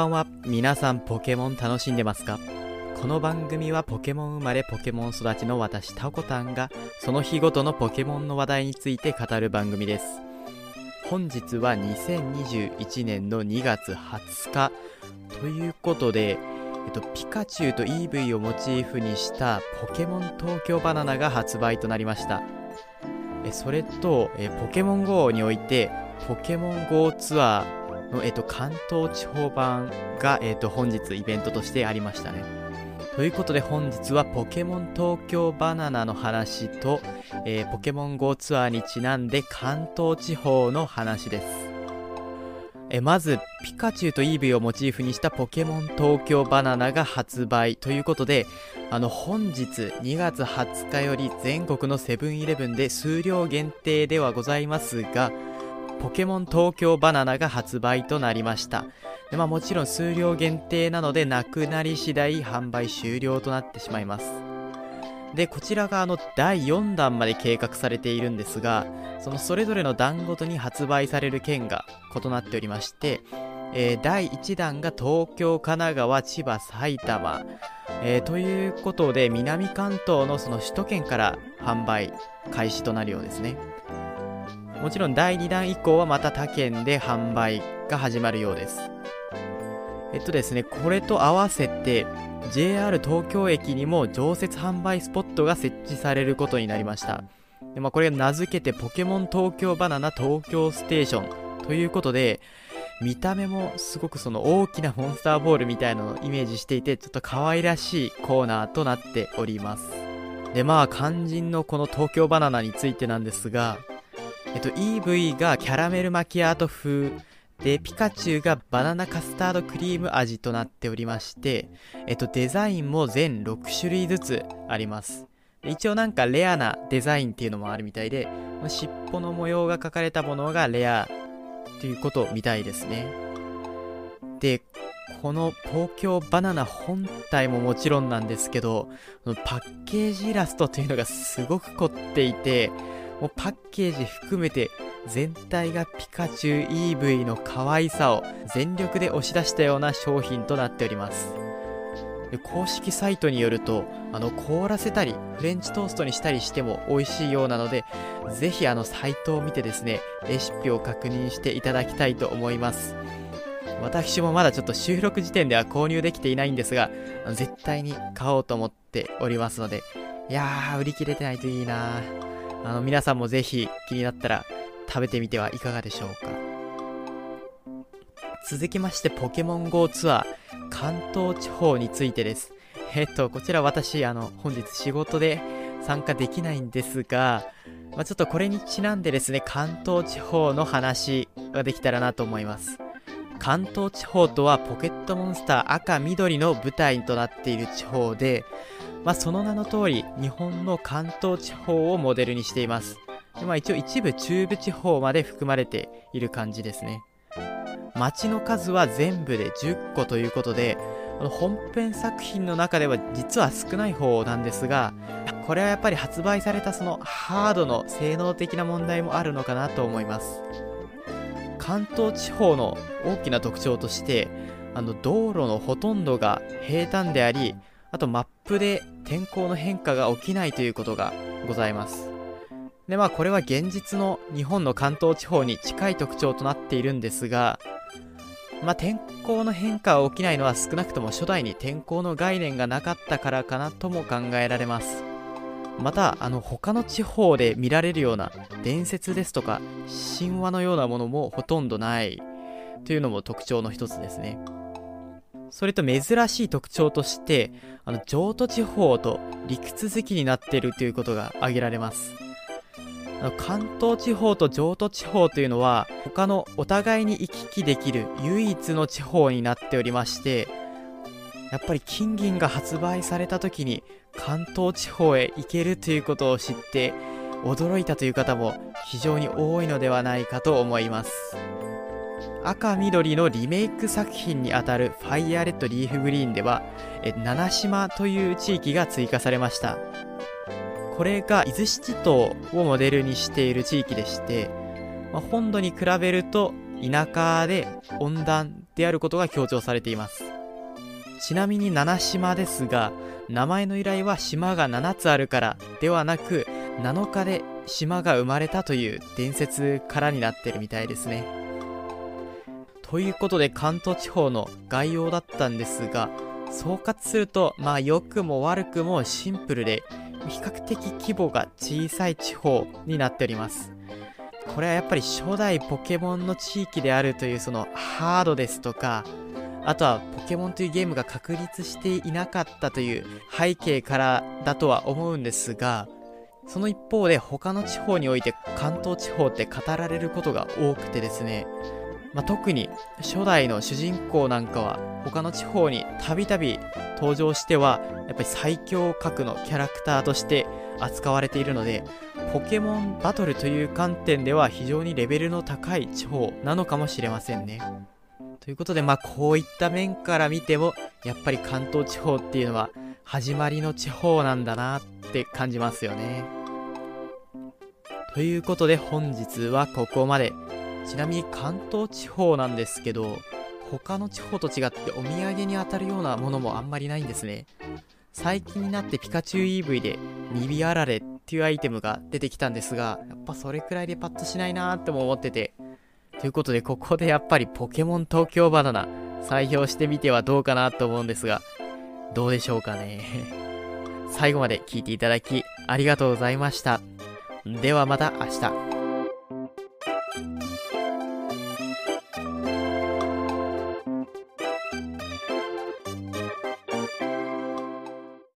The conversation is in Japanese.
ばんは。皆さんポケモン楽しんでますか？この番組はポケモン生まれポケモン育ちの私タコタンがその日ごとのポケモンの話題について語る番組です。本日は2021年の2月20日ということで、えっと、ピカチュウと EV をモチーフにしたポケモン東京バナナが発売となりました。えそれとえポケモン GO においてポケモン GO ツアーの、えっと、関東地方版が、えっと、本日イベントとしてありましたねということで本日はポケモン東京バナナの話と、えー、ポケモン GO ツアーにちなんで関東地方の話です。えまず、ピカチュウとイーブイをモチーフにしたポケモン東京バナナが発売ということで、あの本日2月20日より全国のセブンイレブンで数量限定ではございますが、ポケモン東京バナナが発売となりました。でまあ、もちろん数量限定なのでなくなり次第販売終了となってしまいますでこちらがあの第4弾まで計画されているんですがそのそれぞれの弾ごとに発売される県が異なっておりまして、えー、第1弾が東京神奈川千葉埼玉、えー、ということで南関東のその首都圏から販売開始となるようですねもちろん第2弾以降はまた他県で販売が始まるようですえっとですね、これと合わせて JR 東京駅にも常設販売スポットが設置されることになりました。でまあ、これが名付けてポケモン東京バナナ東京ステーションということで、見た目もすごくその大きなモンスターボールみたいなのをイメージしていて、ちょっと可愛らしいコーナーとなっております。で、まあ肝心のこの東京バナナについてなんですが、えっと EV がキャラメルマキアート風、で、ピカチュウがバナナカスタードクリーム味となっておりまして、えっと、デザインも全6種類ずつあります。一応なんかレアなデザインっていうのもあるみたいで、尻尾の模様が描かれたものがレアということみたいですね。で、この東京バナナ本体ももちろんなんですけど、パッケージイラストというのがすごく凝っていて、もうパッケージ含めて全体がピカチュウ EV の可愛さを全力で押し出したような商品となっております。公式サイトによるとあの凍らせたりフレンチトーストにしたりしても美味しいようなのでぜひあのサイトを見てですねレシピを確認していただきたいと思います。私もまだちょっと収録時点では購入できていないんですが絶対に買おうと思っておりますのでいやー売り切れてないといいなあの皆さんもぜひ気になったら食べてみてはいかがでしょうか。続きましてポケモン GO ツアー関東地方についてです。えっとこちら私あの本日仕事で参加できないんですが、まあ、ちょっとこれにちなんでですね関東地方の話ができたらなと思います。関東地方とはポケットモンスター赤緑の舞台となっている地方で、まあ、その名の通り日本の関東地方をモデルにしています。でまあ、一応一部中部地方まで含まれている感じですね。町の数は全部で10個ということで本編作品の中では実は少ない方なんですがこれはやっぱり発売されたそのハードの性能的な問題もあるのかなと思います。関東地方の大きな特徴としてあの道路のほとんどが平坦でありあとマップで天候の変化が起きないということがございますで、まあこれは現実の日本の関東地方に近い特徴となっているんですが、まあ天候の変化が起きないのは少なくとも初代に天候の概念がなかったからかなとも考えられます。また、あの他の地方で見られるような伝説ですとか神話のようなものもほとんどないというのも特徴の一つですね。それと珍しい特徴として、あの譲渡地方と陸続きになっているということが挙げられます。関東地方と上都地方というのは他のお互いに行き来できる唯一の地方になっておりましてやっぱり金銀が発売された時に関東地方へ行けるということを知って驚いたという方も非常に多いのではないかと思います赤緑のリメイク作品にあたるファイアレッドリーフグリーンでは七島という地域が追加されました。これが伊豆七島をモデルにしている地域でして、まあ、本土に比べると田舎で温暖であることが強調されています。ちなみに七島ですが名前の由来は島が7つあるからではなく7日で島が生まれたという伝説からになってるみたいですね。ということで関東地方の概要だったんですが総括するとまあ良くも悪くもシンプルで比較的規模が小さい地方になっております。これはやっぱり初代ポケモンの地域であるというそのハードですとかあとはポケモンというゲームが確立していなかったという背景からだとは思うんですがその一方で他の地方において関東地方って語られることが多くてですねまあ、特に初代の主人公なんかは他の地方にたびたび登場してはやっぱり最強格のキャラクターとして扱われているのでポケモンバトルという観点では非常にレベルの高い地方なのかもしれませんね。ということでまあこういった面から見てもやっぱり関東地方っていうのは始まりの地方なんだなって感じますよね。ということで本日はここまで。ちなみに関東地方なんですけど、他の地方と違ってお土産に当たるようなものもあんまりないんですね。最近になってピカチュウ EV でニビアラレっていうアイテムが出てきたんですが、やっぱそれくらいでパッとしないなーっても思ってて。ということで、ここでやっぱりポケモン東京バナナ採用してみてはどうかなと思うんですが、どうでしょうかね。最後まで聞いていただきありがとうございました。ではまた明日。